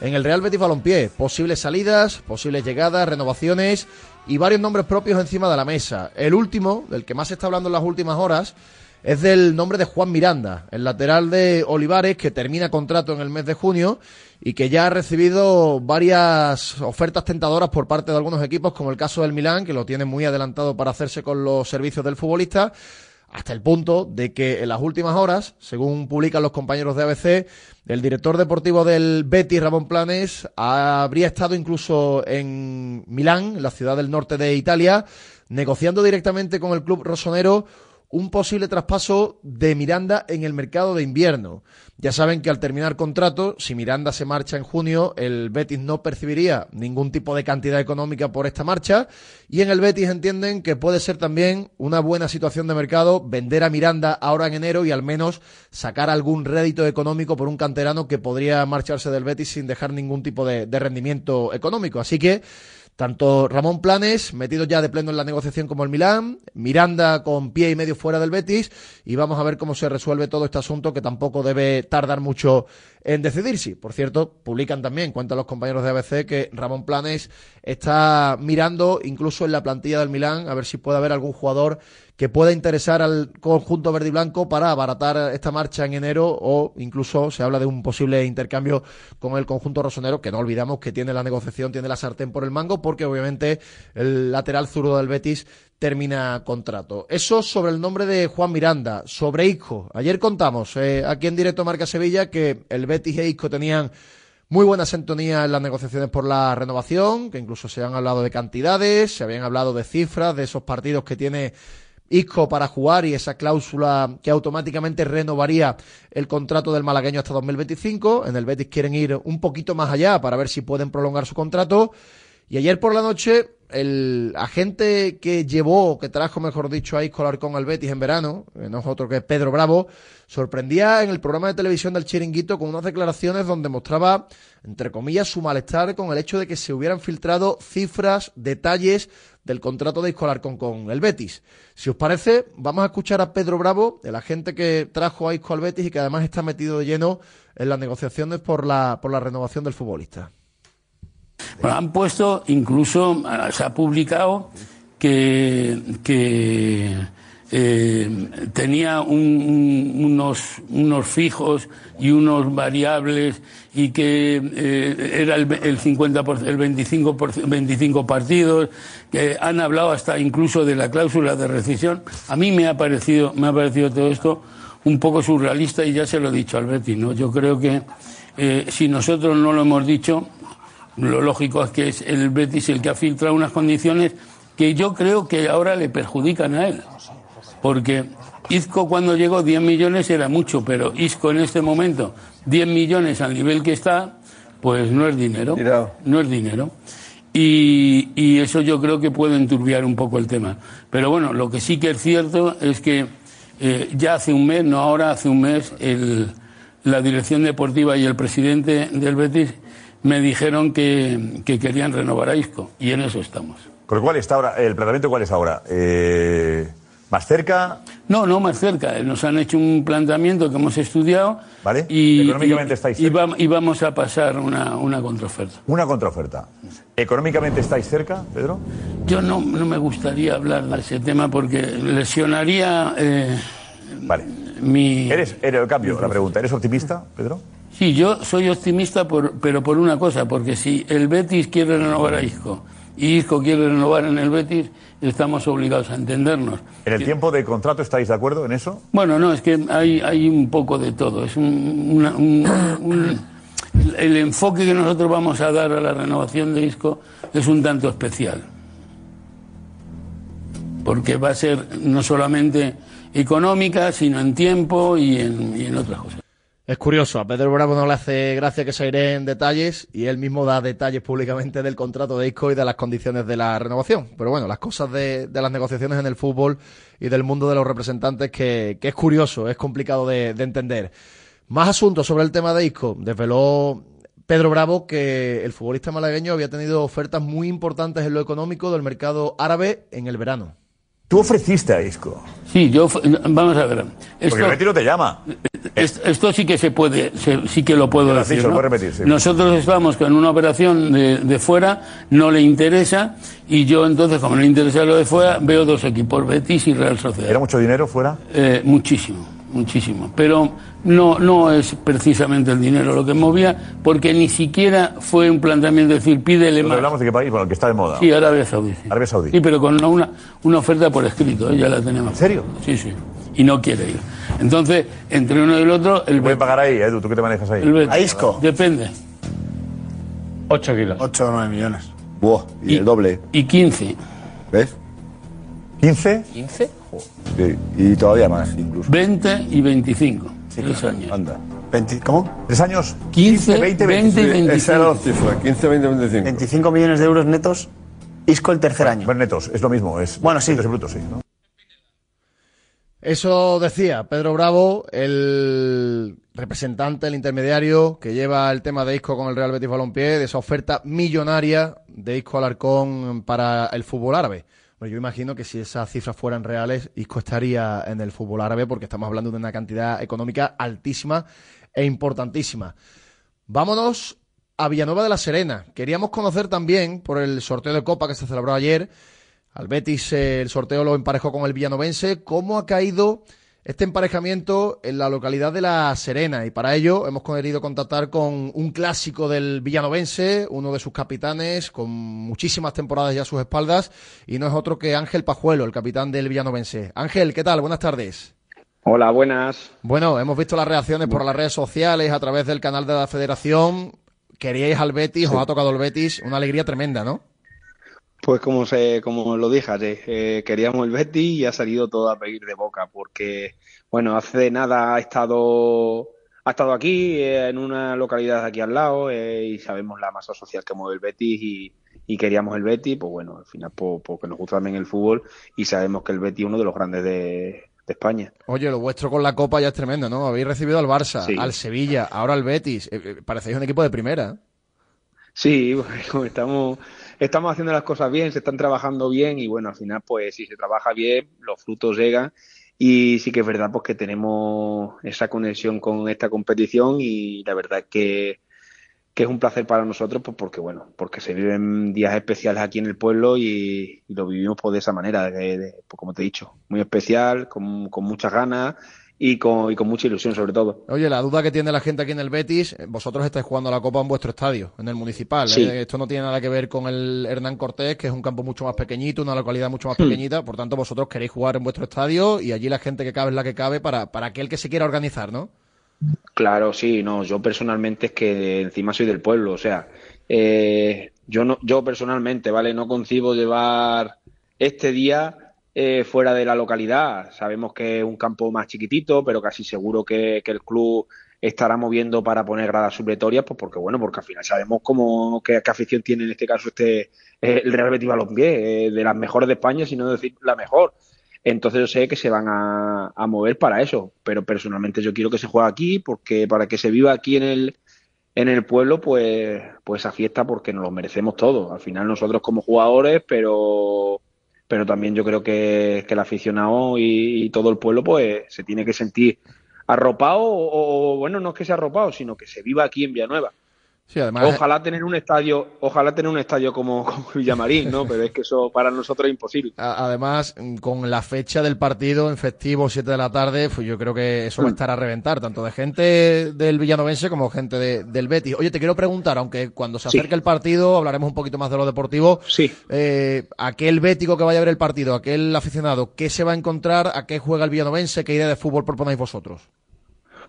en el Real Betis Balompié. Posibles salidas, posibles llegadas, renovaciones y varios nombres propios encima de la mesa. El último, del que más se está hablando en las últimas horas, es del nombre de Juan Miranda, el lateral de Olivares, que termina contrato en el mes de junio y que ya ha recibido varias ofertas tentadoras por parte de algunos equipos, como el caso del Milán, que lo tiene muy adelantado para hacerse con los servicios del futbolista, hasta el punto de que en las últimas horas, según publican los compañeros de ABC, el director deportivo del Betis, Ramón Planes, habría estado incluso en Milán, la ciudad del norte de Italia, negociando directamente con el club rosonero un posible traspaso de Miranda en el mercado de invierno. Ya saben que al terminar contrato, si Miranda se marcha en junio, el Betis no percibiría ningún tipo de cantidad económica por esta marcha y en el Betis entienden que puede ser también una buena situación de mercado vender a Miranda ahora en enero y al menos sacar algún rédito económico por un canterano que podría marcharse del Betis sin dejar ningún tipo de, de rendimiento económico. Así que tanto Ramón Planes, metido ya de pleno en la negociación como el Milán, Miranda con pie y medio fuera del Betis, y vamos a ver cómo se resuelve todo este asunto que tampoco debe tardar mucho en decidirse. Por cierto, publican también, cuentan los compañeros de ABC, que Ramón Planes está mirando incluso en la plantilla del Milán a ver si puede haber algún jugador que pueda interesar al conjunto verde y blanco para abaratar esta marcha en enero o incluso se habla de un posible intercambio con el conjunto rosonero que no olvidamos que tiene la negociación, tiene la sartén por el mango porque obviamente el lateral zurdo del Betis termina contrato. Eso sobre el nombre de Juan Miranda, sobre Isco. Ayer contamos eh, aquí en directo Marca Sevilla que el Betis e Isco tenían muy buena sintonía en las negociaciones por la renovación, que incluso se han hablado de cantidades, se habían hablado de cifras, de esos partidos que tiene Isco para jugar y esa cláusula que automáticamente renovaría el contrato del malagueño hasta 2025. En el Betis quieren ir un poquito más allá para ver si pueden prolongar su contrato. Y ayer por la noche, el agente que llevó, que trajo, mejor dicho, a Isco Alarcón al Betis en verano, eh, no es otro que Pedro Bravo, sorprendía en el programa de televisión del Chiringuito con unas declaraciones donde mostraba, entre comillas, su malestar con el hecho de que se hubieran filtrado cifras, detalles del contrato de Isco Alarcón con el Betis. Si os parece, vamos a escuchar a Pedro Bravo, el agente que trajo a Isco al Betis y que además está metido de lleno en las negociaciones por la, por la renovación del futbolista. Bueno, han puesto, incluso se ha publicado que, que eh, tenía un- unos, unos fijos y unos variables y que eh, era el, el 50%, el 25, 25 partidos, que han hablado hasta incluso de la cláusula de rescisión. A mí me ha parecido, me ha parecido todo esto un poco surrealista y ya se lo he dicho al Betis, ¿no? Yo creo que eh, si nosotros no lo hemos dicho, lo lógico es que es el Betis el que ha filtrado unas condiciones que yo creo que ahora le perjudican a él. Porque Isco cuando llegó 10 millones era mucho, pero Isco en este momento 10 millones al nivel que está, pues no es dinero. No es dinero. Y, y eso yo creo que puede enturbiar un poco el tema. Pero bueno, lo que sí que es cierto es que eh, ya hace un mes, no ahora, hace un mes, el, la dirección deportiva y el presidente del Betis me dijeron que, que querían renovar a Isco. Y en eso estamos. Con lo cual está ahora, el planteamiento cuál es ahora? Eh, ¿Más cerca? No, no más cerca. Nos han hecho un planteamiento que hemos estudiado. ¿Vale? Y, Económicamente y- estáis y, cerca. vam- y vamos a pasar una, una contraoferta. Una contraoferta. ¿Económicamente estáis cerca, Pedro? Yo no, no me gustaría hablar de ese tema porque lesionaría eh, Vale. mi... ¿Eres, eres, el cambio, la pregunta, ¿eres optimista, Pedro? Sí, yo soy optimista, por, pero por una cosa, porque si el Betis quiere renovar a Isco y Isco quiere renovar en el Betis, estamos obligados a entendernos. ¿En el tiempo de contrato estáis de acuerdo en eso? Bueno, no, es que hay, hay un poco de todo. Es un, una- un- un- el enfoque que nosotros vamos a dar a la renovación de Isco es un tanto especial. Porque va a ser no solamente económica, sino en tiempo y en, y en otras cosas. Es curioso, a Pedro Bravo no le hace gracia que se iré en detalles y él mismo da detalles públicamente del contrato de Isco y de las condiciones de la renovación. Pero bueno, las cosas de, las negociaciones en el fútbol y del mundo de los representantes que, que es curioso, es complicado de, de entender. Más asuntos sobre el tema de Isco. Desveló Pedro Bravo que el futbolista malagueño había tenido ofertas muy importantes en lo económico del mercado árabe en el verano. Tú ofreciste a Isco. Sí, yo vamos a ver. Porque el Betis no te llama. Es- Esto sí que se puede, se- sí que lo puedo lo decir. dicho, ¿no? lo puedes repetir, sí. Nosotros estamos con una operación de, de fuera, no le interesa, y yo entonces, como no le interesa lo de fuera, veo dos equipos, Betis y Real Sociedad. ¿Era mucho dinero fuera? Eh, muchísimo, muchísimo. Pero no, no es precisamente el dinero lo que movía, porque ni siquiera fue un planteamiento de decir, pídele ¿Nos más. hablamos de qué país? Bueno, el que está de moda. Sí, Arabia Saudí. sí. Arabia Saudí. Sí, pero con una, una oferta por escrito, ¿eh? ya la tenemos. ¿En serio? Sí, sí. Y no quiere ir. Entonces, entre uno y el otro, el Puede pagar ahí, Edu, ¿tú qué te manejas ahí? el Betis. Depende. 8 kilos. 8 o 9 millones. Buah, y, el doble. Y 15. ¿Ves? ¿15? ¿15? Sí, y todavía más, incluso. 20 y 25. tres años. Anda. ¿Cómo? ¿Tres años? 15, 20, 20 y 25. Esa era la cifra, 15, 20, 25. 25 millones de euros netos. Isco el tercer año. Bueno, netos, es lo mismo. Es Bueno, sí. netos y brutos, sí. ¿no? Eso decía Pedro Bravo, el representante, el intermediario que lleva el tema de Isco con el Real Betis Balompié, de esa oferta millonaria de Isco Alarcón para el fútbol árabe. Bueno, yo imagino que si esas cifras fueran reales, Isco estaría en el fútbol árabe porque estamos hablando de una cantidad económica altísima e importantísima. Vámonos a Villanueva de la Serena. Queríamos conocer también, por el sorteo de Copa que se celebró ayer, al Betis el sorteo lo emparejó con el Villanovense, cómo ha caído este emparejamiento en la localidad de La Serena. Y para ello hemos querido contactar con un clásico del Villanovense, uno de sus capitanes, con muchísimas temporadas ya a sus espaldas, y no es otro que Ángel Pajuelo, el capitán del Villanovense. Ángel, ¿qué tal? Buenas tardes. Hola, buenas. Bueno, hemos visto las reacciones por las redes sociales, a través del canal de la Federación. Queríais al Betis, os ha tocado el Betis, una alegría tremenda, ¿no? Pues como se, como lo dije ayer, eh, queríamos el Betis y ha salido todo a pedir de boca, porque bueno, hace nada ha estado, ha estado aquí, eh, en una localidad aquí al lado, eh, y sabemos la masa social que mueve el Betis y, y queríamos el Betis, pues bueno, al final pues, porque nos gusta también el fútbol y sabemos que el Betis es uno de los grandes de, de España. Oye, lo vuestro con la Copa ya es tremendo, ¿no? Habéis recibido al Barça, Sí. al Sevilla, ahora al Betis. Eh, eh, parecéis un equipo de primera. Sí, bueno, estamos, estamos haciendo las cosas bien, se están trabajando bien y bueno, al final pues si se trabaja bien, los frutos llegan y sí que es verdad pues que tenemos esa conexión con esta competición y la verdad que, que es un placer para nosotros pues porque bueno, porque se viven días especiales aquí en el pueblo y, lo vivimos pues de esa manera, pues como te he dicho, muy especial, con, con muchas ganas y con, y con mucha ilusión sobre todo. Oye, la duda que tiene la gente aquí en el Betis, eh, vosotros estáis jugando la Copa en vuestro estadio, en el municipal. Sí. ¿eh? Esto no tiene nada que ver con el Hernán Cortés, que es un campo mucho más pequeñito, una localidad mucho más Hmm. pequeñita. Por tanto, vosotros queréis jugar en vuestro estadio y allí la gente que cabe es la que cabe para, para aquel que se quiera organizar, ¿no? Claro, sí, no, yo personalmente es que encima soy del pueblo, o sea, eh, yo no, yo personalmente, ¿vale? No concibo llevar este día eh, fuera de la localidad. Sabemos que es un campo más chiquitito, pero casi seguro que, el club estará moviendo para poner gradas supletorias, pues porque bueno, porque al final sabemos cómo qué, qué afición tiene en este caso este eh, el Real Betis Balompié, eh, de las mejores de España, si no decir la mejor. Entonces yo sé que se van a, a mover para eso, pero personalmente yo quiero que se juegue aquí, porque para que se viva aquí en el, en el pueblo, pues, pues esa fiesta, porque nos lo merecemos todos. Al final nosotros como jugadores, pero, pero también yo creo que, el aficionado y, y todo el pueblo, pues se tiene que sentir arropado, o, o, bueno, no es que sea arropado, sino que se viva aquí en Villanueva. Sí, además. Ojalá tener un estadio, ojalá tener un estadio como, como Villamarín, ¿no? Pero es que eso para nosotros es imposible. Además, mm, con la fecha del partido en festivo, 7 de la tarde, pues yo creo que eso va a estar a reventar, tanto de gente del Villanovense como gente de- del Betis. Oye, te quiero preguntar, aunque cuando se Sí. acerque el partido hablaremos un poquito más de lo deportivo. Sí. Eh, aquel bético que vaya a ver el partido, aquel aficionado, ¿qué se va a encontrar? ¿A qué juega el Villanovense? ¿Qué idea de fútbol proponéis vosotros?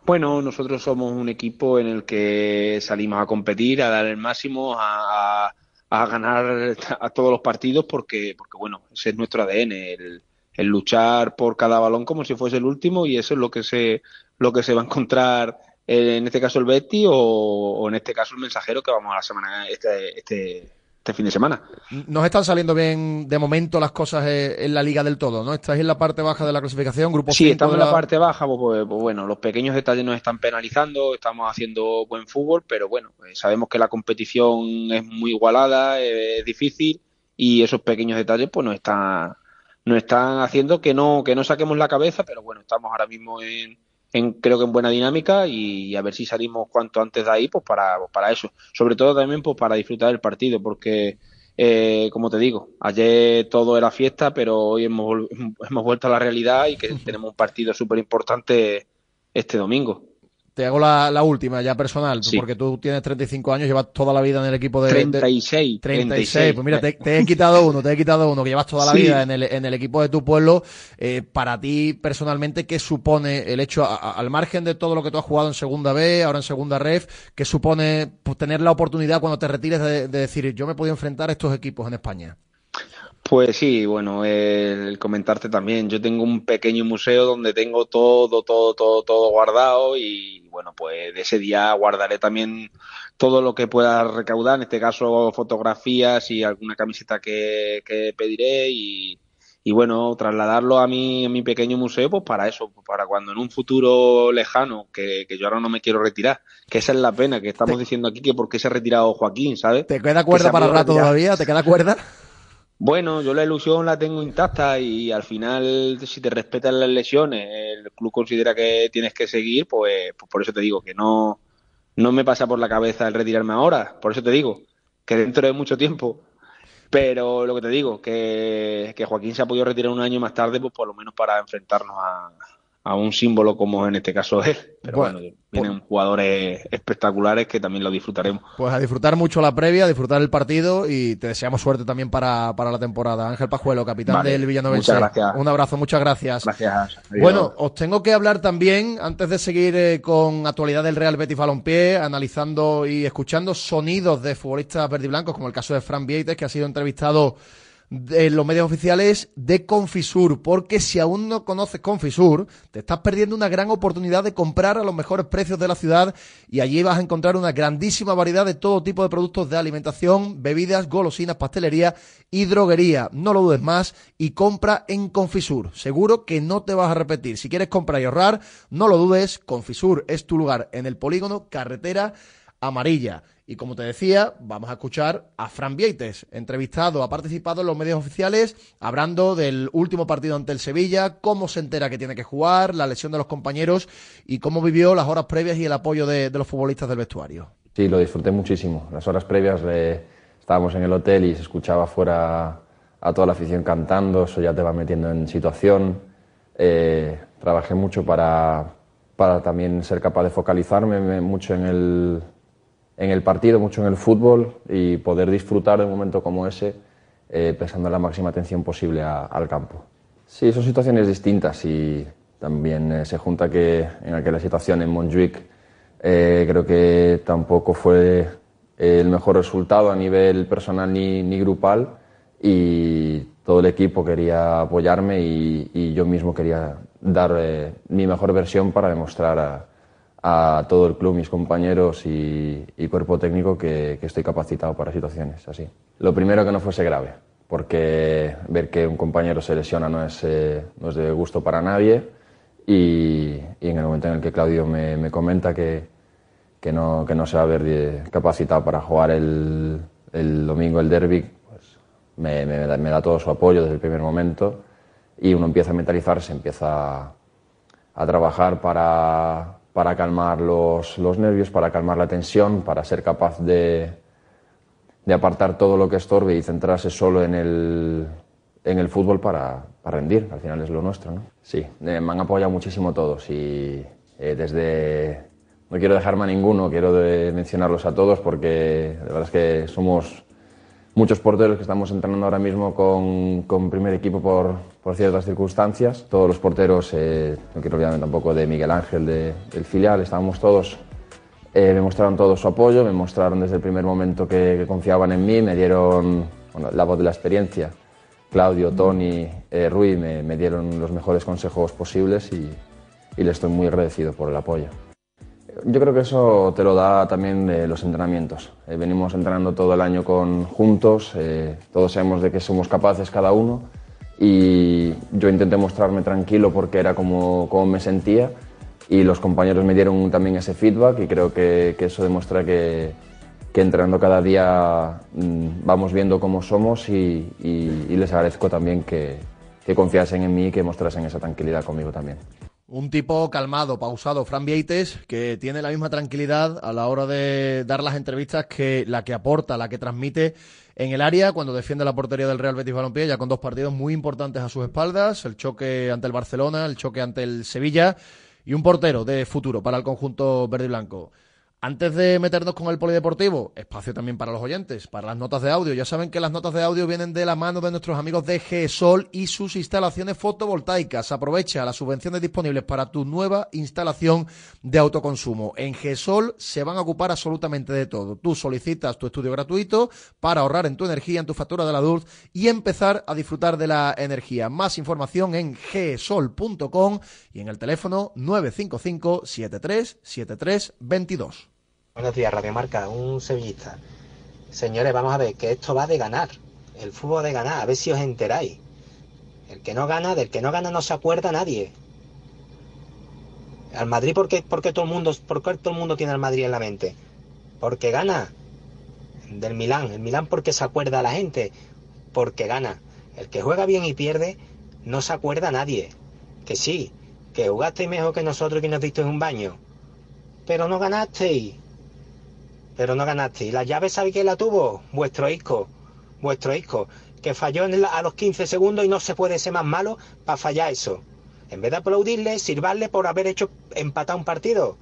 Bueno, nosotros somos un equipo en el que salimos a competir, a dar el máximo, a, ganar a todos los partidos, porque, porque bueno, ese es nuestro ADN, el, el luchar por cada balón como si fuese el último, y eso es lo que se, lo que se va a encontrar eh, en este caso el Betty o, o en este caso el mensajero que vamos a la semana este, este, este fin de semana. Nos están saliendo bien de momento las cosas eh, en la liga del todo, ¿no? Estáis en la parte baja de la clasificación, grupo Sí, estamos en la parte baja, pues, pues, pues, bueno, los pequeños detalles nos están penalizando, estamos haciendo buen fútbol, pero bueno, eh, sabemos que la competición es muy igualada, es difícil y esos pequeños detalles pues nos están, nos están haciendo que no, que no saquemos la cabeza, pero bueno, estamos ahora mismo en, en creo que en buena dinámica y, a ver si salimos cuanto antes de ahí, pues para, pues para eso. Sobre todo también pues para disfrutar del partido, porque eh, como te digo, ayer todo era fiesta, pero hoy hemos, hemos vuelto a la realidad y que tenemos un partido súper importante este domingo. Te hago la, la última, ya personal, Sí. porque tú tienes 35 años, llevas toda la vida en el equipo de... de- 36, 36. Pues mira, te, te he quitado uno, te he quitado uno, que llevas toda la Sí. vida en el, en el equipo de tu pueblo. Eh, para ti, personalmente, ¿qué supone el hecho, a- a- al margen de todo lo que tú has jugado en Segunda B, ahora en Segunda Ref, qué supone pues, tener la oportunidad cuando te retires de, de decir, yo me he podido enfrentar a estos equipos en España? Pues sí, bueno, el comentarte también. Yo tengo un pequeño museo donde tengo todo, todo, todo, todo guardado y bueno, pues de ese día guardaré también todo lo que pueda recaudar, en este caso fotografías y alguna camiseta que, que pediré y, y bueno, trasladarlo a mi, a mi pequeño museo, pues para eso, pues para cuando en un futuro lejano, que, que yo ahora no me quiero retirar, que esa es la pena, que estamos diciendo aquí que por qué se ha retirado Joaquín, ¿sabes? ¿Te queda Que cuerda para podido rato retirar. todavía? ¿Te queda cuerda? Bueno, yo la ilusión la tengo intacta y al final, si te respetan las lesiones, el club considera que tienes que seguir, pues, pues por eso te digo que no, no me pasa por la cabeza el retirarme ahora. Por eso te digo que dentro de mucho tiempo. Pero lo que te digo, que, que Joaquín se ha podido retirar un año más tarde, pues por lo menos para enfrentarnos a, a un símbolo como en este caso él. Pero Bueno, bueno, vienen jugadores espectaculares que también lo disfrutaremos. Pues a disfrutar mucho la previa, a disfrutar el partido y te deseamos suerte también para, para la temporada. Ángel Pajuelo, capitán Vale, del Villanovense. muchas gracias. Un abrazo, muchas gracias. Gracias. Adiós. Bueno, os tengo que hablar también, antes de seguir eh, con actualidad del Real Betis Balompié, analizando y escuchando sonidos de futbolistas verdiblancos, como el caso de Fran Vieites, que ha sido entrevistado de los medios oficiales de Confisur, porque si aún no conoces Confisur, te estás perdiendo una gran oportunidad de comprar a los mejores precios de la ciudad y allí vas a encontrar una grandísima variedad de todo tipo de productos de alimentación, bebidas, golosinas, pastelería y droguería. No lo dudes más y compra en Confisur. Seguro que no te vas a repetir. Si quieres comprar y ahorrar, no lo dudes, Confisur es tu lugar en el polígono carretera amarilla. Y como te decía, vamos a escuchar a Fran Vieites, entrevistado, ha participado en los medios oficiales, hablando del último partido ante el Sevilla, cómo se entera que tiene que jugar, la lesión de los compañeros y cómo vivió las horas previas y el apoyo de, los futbolistas del vestuario. Sí, lo disfruté muchísimo. Las horas previas eh, estábamos en el hotel y se escuchaba afuera a toda la afición cantando, eso ya te va metiendo en situación. Eh, trabajé mucho para, para también ser capaz de focalizarme mucho en el, en el partido, mucho en el fútbol y poder disfrutar de un momento como ese eh, prestando la máxima atención posible a- al campo. Sí, son situaciones distintas y también eh, se junta que en aquella situación en Montjuic eh, creo que tampoco fue el mejor resultado a nivel personal ni, ni grupal y todo el equipo quería apoyarme y, y yo mismo quería dar eh, mi mejor versión para demostrar a, a todo el club, mis compañeros y, y cuerpo técnico que, que estoy capacitado para situaciones así. Lo primero que no fuese grave, porque ver que un compañero se lesiona no es, eh, no es de gusto para nadie y, y en el momento en el que Claudio me, me comenta que, que, no, que no se va a ver capacitado para jugar el, el domingo el derby, pues me, me da, me da todo su apoyo desde el primer momento y uno empieza a mentalizarse, empieza a, a trabajar para, para calmar los, los nervios, para calmar la tensión, para ser capaz de, de apartar todo lo que estorbe y centrarse solo en el, en el fútbol para, rendir, al final es lo nuestro. ¿no? Sí, eh, me han apoyado muchísimo todos y eh, desde... No quiero dejarme a ninguno, quiero mencionarlos a todos porque la verdad es que somos muchos porteros que estamos entrenando ahora mismo con, con primer equipo por, por ciertas circunstancias. Todos los porteros, eh, no quiero olvidarme tampoco de Miguel Ángel de- del filial, estábamos todos, eh, me mostraron todo su apoyo, me mostraron desde el primer momento que, confiaban en mí, me dieron la voz de la experiencia. Claudio, Tony, eh, Rui me, dieron los mejores consejos posibles y, y les estoy muy agradecido por el apoyo. Yo creo que eso te lo da también eh, los entrenamientos. Eh, venimos entrenando todo el año con, juntos, eh, todos sabemos de que somos capaces cada uno y yo intenté mostrarme tranquilo porque era como, como me sentía y los compañeros me dieron también ese feedback y creo que, que eso demuestra que, que entrenando cada día mm, vamos viendo cómo somos y, y- y les agradezco también que, que confiasen en mí y que mostrasen esa tranquilidad conmigo también. Un tipo calmado, pausado, Fran Vieites, que tiene la misma tranquilidad a la hora de dar las entrevistas que la que aporta, la que transmite en el área cuando defiende la portería del Real Betis Balompié, ya con dos partidos muy importantes a sus espaldas, el choque ante el Barcelona, el choque ante el Sevilla y un portero de futuro para el conjunto verde y blanco. Antes de meternos con el polideportivo, espacio también para los oyentes, para las notas de audio. Ya saben que las notas de audio vienen de la mano de nuestros amigos de GESOL y sus instalaciones fotovoltaicas. Aprovecha las subvenciones disponibles para tu nueva instalación de autoconsumo. En GESOL se van a ocupar absolutamente de todo. Tú solicitas tu estudio gratuito para ahorrar en tu energía, en tu factura de la luz y empezar a disfrutar de la energía. Más información en gesol.com y en el teléfono 955 73 73 22. Buenos días, Radio Marca, un sevillista. Señores, vamos a ver, que esto va de ganar. El fútbol de ganar, a ver si os enteráis. El que no gana, del que no gana no se acuerda nadie. Al Madrid, ¿por qué, por qué todo el mundo, por qué todo el mundo tiene al Madrid en la mente? Porque gana. Del Milán. El Milán porque se acuerda a la gente. Porque gana. El que juega bien y pierde, no se acuerda a nadie. Que sí, que jugasteis mejor que nosotros y que nos disteis un baño. Pero no ganasteis. Pero no ganasteis. La llave, ¿sabéis quién la tuvo? Vuestro hijo. Vuestro hijo. Que falló a los 15 segundos y no se puede ser más malo para fallar eso. En vez de aplaudirle, sirvarle por haber hecho empatar un partido.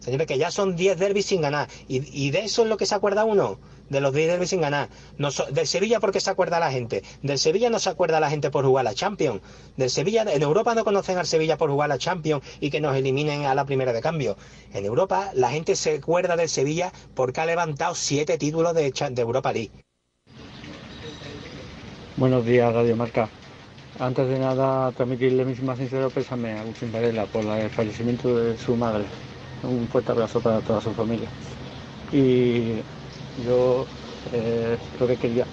Señores, que ya son 10 derbis sin ganar. Y, y de eso es lo que se acuerda uno. De los 10 derbis sin ganar. No del Sevilla porque se acuerda la gente. Del Sevilla no se acuerda la gente por jugar la Champions. Del Sevilla, en Europa no conocen al Sevilla por jugar la Champions y que nos eliminen a la primera de cambio. En Europa la gente se acuerda del Sevilla porque ha levantado 7 títulos de, Europa League. Buenos días, Radio Marca. Antes de nada, transmitirle mi más sincero pésame a Agustín Varela por el fallecimiento de su madre. Un fuerte abrazo para toda su familia. Y yo eh, lo que quería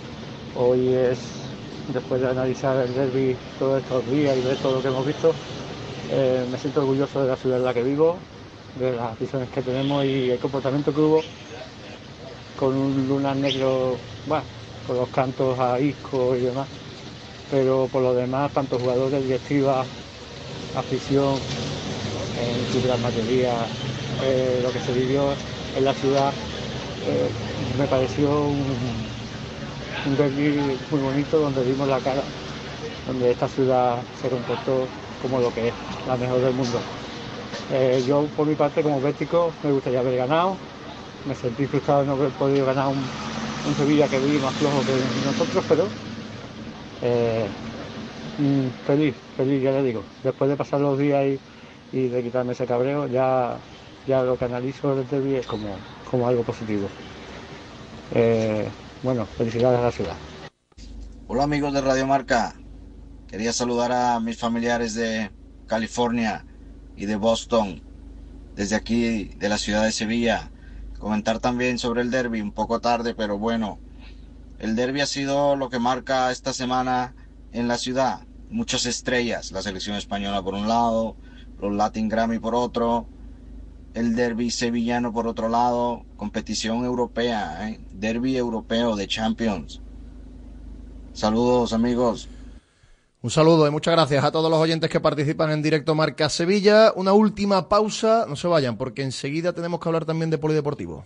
hoy es, después de analizar el derby todos estos días y ver todo lo que hemos visto, eh, me siento orgulloso de la ciudad en la que vivo, de las aficiones que tenemos y el comportamiento que hubo con un lunar negro, bueno, con los cantos a Isco y demás. Pero por lo demás, tanto jugadores, directiva, afición, en su eh, lo que se vivió en la ciudad, eh, me pareció un, un derby muy bonito donde vimos la cara, donde esta ciudad se comportó como lo que es, la mejor del mundo. Eh, yo por mi parte como bético me gustaría haber ganado, me sentí frustrado de no haber podido ganar un, un Sevilla que vi más flojo que nosotros, pero eh, mm, feliz, feliz, ya le digo. Después de pasar los días y, y de quitarme ese cabreo, ya, ya lo que analizo del derby es como, como algo positivo. Eh, bueno, felicidades a la ciudad. Hola amigos de Radio Marca. Quería saludar a mis familiares de California y de Boston, desde aquí de la ciudad de Sevilla. Comentar también sobre el derby, un poco tarde, pero bueno. El derby ha sido lo que marca esta semana en la ciudad. Muchas estrellas, la selección española por un lado, los Latin Grammy por otro, el derby sevillano por otro lado, competición europea, ¿eh? derby europeo de Champions. Saludos amigos. Un saludo y muchas gracias a todos los oyentes que participan en directo Marca Sevilla. Una última pausa, no se vayan, porque enseguida tenemos que hablar también de polideportivo.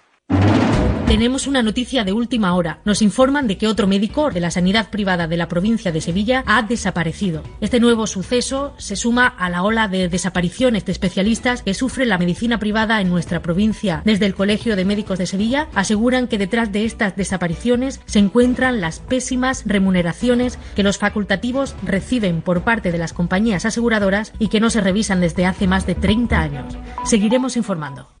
Tenemos una noticia de última hora. Nos informan de que otro médico de la sanidad privada de la provincia de Sevilla ha desaparecido. Este nuevo suceso se suma a la ola de desapariciones de especialistas que sufre la medicina privada en nuestra provincia. Desde el Colegio de Médicos de Sevilla aseguran que detrás de estas desapariciones se encuentran las pésimas remuneraciones que los facultativos reciben por parte de las compañías aseguradoras y que no se revisan desde hace más de 30 años. Seguiremos informando.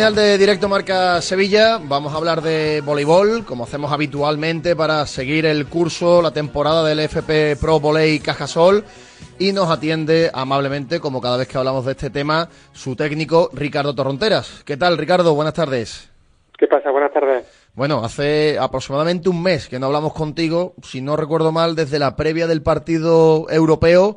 Final de directo Marca Sevilla. Vamos a hablar de voleibol, como hacemos habitualmente para seguir el curso, la temporada del FP Pro Voley Cajasol. Y nos atiende amablemente, como cada vez que hablamos de este tema, su técnico Ricardo Torronteras. ¿Qué tal, Ricardo? Buenas tardes. ¿Qué pasa? Buenas tardes. Bueno, hace aproximadamente un mes que no hablamos contigo, si no recuerdo mal, desde la previa del partido europeo.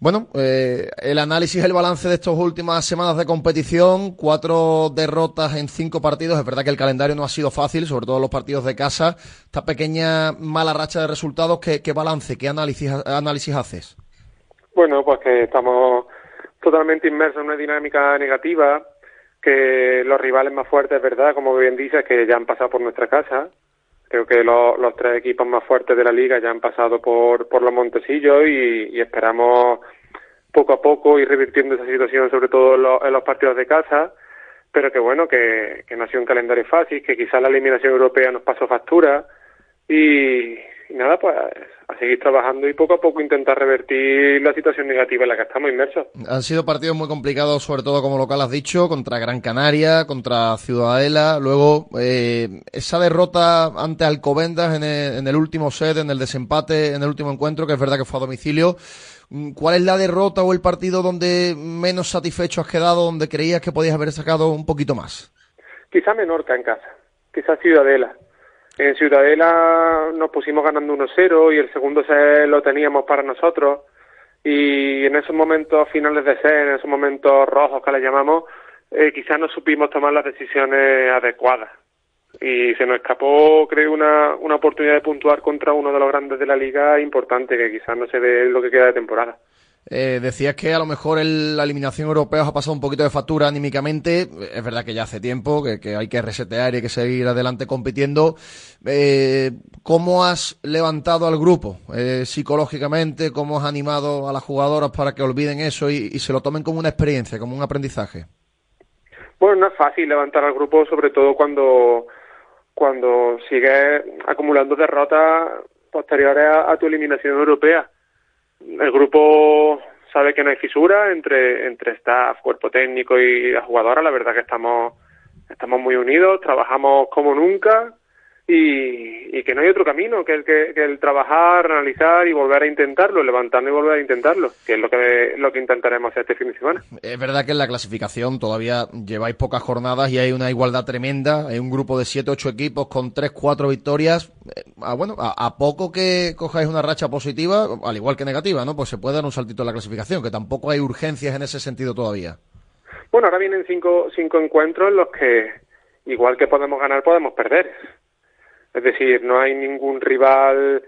Bueno, eh, el análisis, el balance de estas últimas semanas de competición, cuatro derrotas en cinco partidos. Es verdad que el calendario no ha sido fácil, sobre todo los partidos de casa. Esta pequeña mala racha de resultados, ¿qué, qué balance, qué análisis, análisis haces? Bueno, pues que estamos totalmente inmersos en una dinámica negativa, que los rivales más fuertes, ¿verdad? Como bien dices, que ya han pasado por nuestra casa. Creo que lo- los tres equipos más fuertes de la liga ya han pasado por, por los Montesillos y, esperamos poco a poco ir revirtiendo esa situación, sobre todo en, lo- en los partidos de casa, pero que bueno, que, que no ha sido un calendario fácil, que quizás la eliminación europea nos pasó factura y nada, pues a seguir trabajando y poco a poco intentar revertir la situación negativa en la que estamos inmersos. Han sido partidos muy complicados, sobre todo como local has dicho, contra Gran Canaria, contra Ciudadela. Luego, eh, esa derrota ante Alcobendas en el, en el último set, en el desempate, en el último encuentro, que es verdad que fue a domicilio. Mm, ¿Cuál es la derrota o el partido donde menos satisfecho has quedado, donde creías que podías haber sacado un poquito más? Quizá Menorca en casa, quizá Ciudadela. En Ciudadela nos pusimos ganando 1-0 y el segundo set lo teníamos para nosotros. Y en esos momentos finales de set, en esos momentos rojos que le llamamos, eh, quizás no supimos tomar las decisiones adecuadas. Y se nos escapó, creo, una, una oportunidad de puntuar contra uno de los grandes de la liga importante, que quizás no se ve lo que queda de temporada. Eh, decías que a lo mejor la eliminación europea os ha pasado un poquito de factura anímicamente. Es verdad que ya hace tiempo, que, hay que resetear y hay que seguir adelante compitiendo. Eh, ¿Cómo has levantado al grupo eh, psicológicamente? ¿Cómo has animado a las jugadoras para que olviden eso y, y se lo tomen como una experiencia, como un aprendizaje? Bueno, no es fácil levantar al grupo, sobre todo cuando, cuando sigues acumulando derrotas posteriores a, a tu eliminación europea. El grupo sabe que no hay fisura entre, entre staff, cuerpo técnico y la jugadora. La verdad que estamos, estamos muy unidos, trabajamos como nunca y, y que no hay otro camino que el, que, que el trabajar, analizar y volver a intentarlo, levantarnos y volver a intentarlo, que es lo que, lo que intentaremos hacer este fin de semana. Es verdad que en la clasificación todavía lleváis pocas jornadas y hay una igualdad tremenda. Hay un grupo de 7 8 equipos con 3 4 victorias. Eh, ah, bueno, a, a poco que cojáis una racha positiva, al igual que negativa, ¿no? Pues se puede dar un saltito en la clasificación, que tampoco hay urgencias en ese sentido todavía. Bueno, ahora vienen cinco, cinco encuentros en los que, igual que podemos ganar, podemos perder. Es decir, no hay ningún rival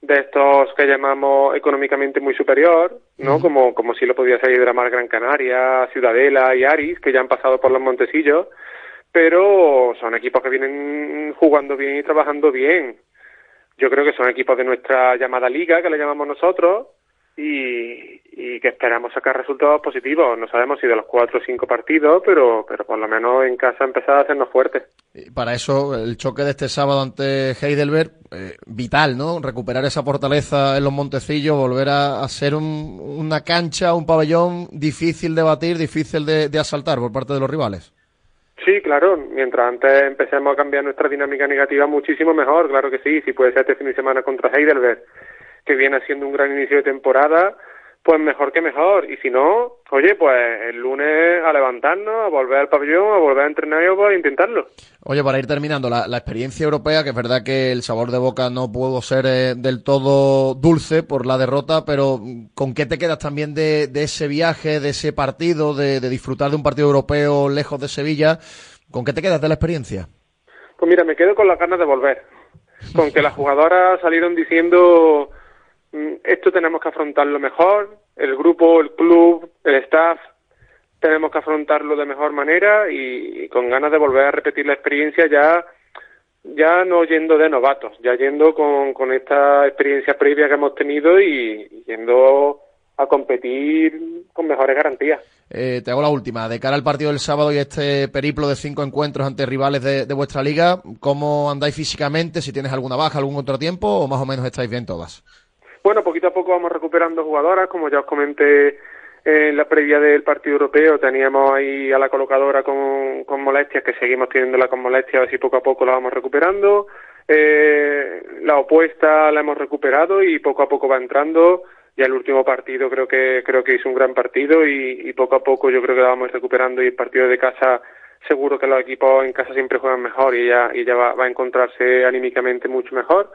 de estos que llamamos económicamente muy superior, ¿no? Como, como si lo podía ser Hidramar Gran Canaria, Ciudadela y Aris, que ya han pasado por los Montesillos, pero son equipos que vienen jugando bien y trabajando bien. Yo creo que son equipos de nuestra llamada liga, que le llamamos nosotros, y, y que esperamos sacar resultados positivos. No sabemos si de los cuatro o cinco partidos, pero, pero por lo menos en casa empezar a hacernos fuertes. Y para eso, el choque de este sábado ante Heidelberg, eh, vital, ¿no? Recuperar esa fortaleza en los Montecillos, volver a, a ser un- una cancha, un pabellón difícil de batir, difícil de, de asaltar por parte de los rivales. Sí, claro, mientras antes empecemos a cambiar nuestra dinámica negativa, muchísimo mejor, claro que sí, si puede ser este fin de semana contra Heidelberg, que viene haciendo un gran inicio de temporada, pues mejor que mejor, y si no, oye, pues el lunes a levantarnos, a volver al pabellón, a volver a entrenar y a intentarlo. Oye, para ir terminando, la, la experiencia europea, que es verdad que el sabor de boca no pudo ser eh, del todo dulce por la derrota, pero mm, ¿con qué te quedas también de, de ese viaje, de ese partido, de, de disfrutar de un partido europeo lejos de Sevilla? ¿Con qué te quedas de la experiencia? Pues mira, me quedo con las ganas de volver, con que las jugadoras salieron diciendo esto tenemos que afrontarlo mejor, el grupo, el club, el staff, tenemos que afrontarlo de mejor manera y, con ganas de volver a repetir la experiencia ya ya no yendo de novatos, ya yendo con, con esta experiencia previa que hemos tenido y, y yendo a competir con mejores garantías. Eh, te hago la última. De cara al partido del sábado y este periplo de cinco encuentros ante rivales de, de vuestra liga, ¿cómo andáis físicamente? Si tienes alguna baja, algún contratiempo o más o menos estáis bien todas. Bueno, poquito a poco vamos recuperando jugadoras, como ya os comenté en la previa del partido europeo, teníamos ahí a la colocadora con, con molestias, que seguimos teniéndola con molestias, a ver si poco a poco la vamos recuperando. Eh, la opuesta la hemos recuperado y poco a poco va entrando. Ya el último partido creo que creo que hizo un gran partido y, poco a poco yo creo que la vamos recuperando y el partido de casa seguro que los equipos en casa siempre juegan mejor y ya, y ya va, va a encontrarse anímicamente mucho mejor.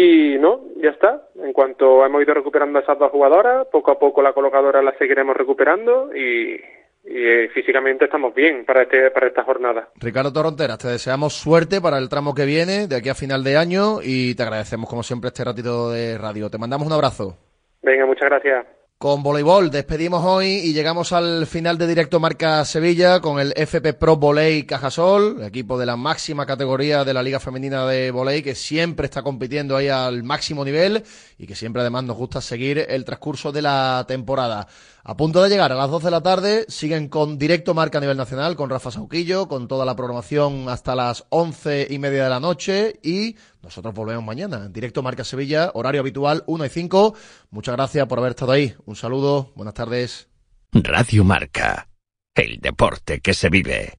Y no, ya está. En cuanto hemos ido recuperando a esas dos jugadoras, poco a poco la colocadora la seguiremos recuperando y, y, eh, físicamente estamos bien para, este, para esta jornada. Ricardo Torronteras, te deseamos suerte para el tramo que viene, de aquí a final de año, y te agradecemos como siempre este ratito de radio. Te mandamos un abrazo. Venga, muchas gracias. Con voleibol despedimos hoy y llegamos al final de directo Marca Sevilla con el FP Pro Voley Cajasol, equipo de la máxima categoría de la Liga Femenina de Voley que siempre está compitiendo ahí al máximo nivel y que siempre además nos gusta seguir el transcurso de la temporada. A punto de llegar a las 12 de la tarde, siguen con directo marca a nivel nacional con Rafa Sauquillo, con toda la programación hasta las once y media de la noche y nosotros volvemos mañana en directo marca Sevilla, horario habitual 1 y 5. Muchas gracias por haber estado ahí. Un saludo, buenas tardes. Radio Marca, el deporte que se vive.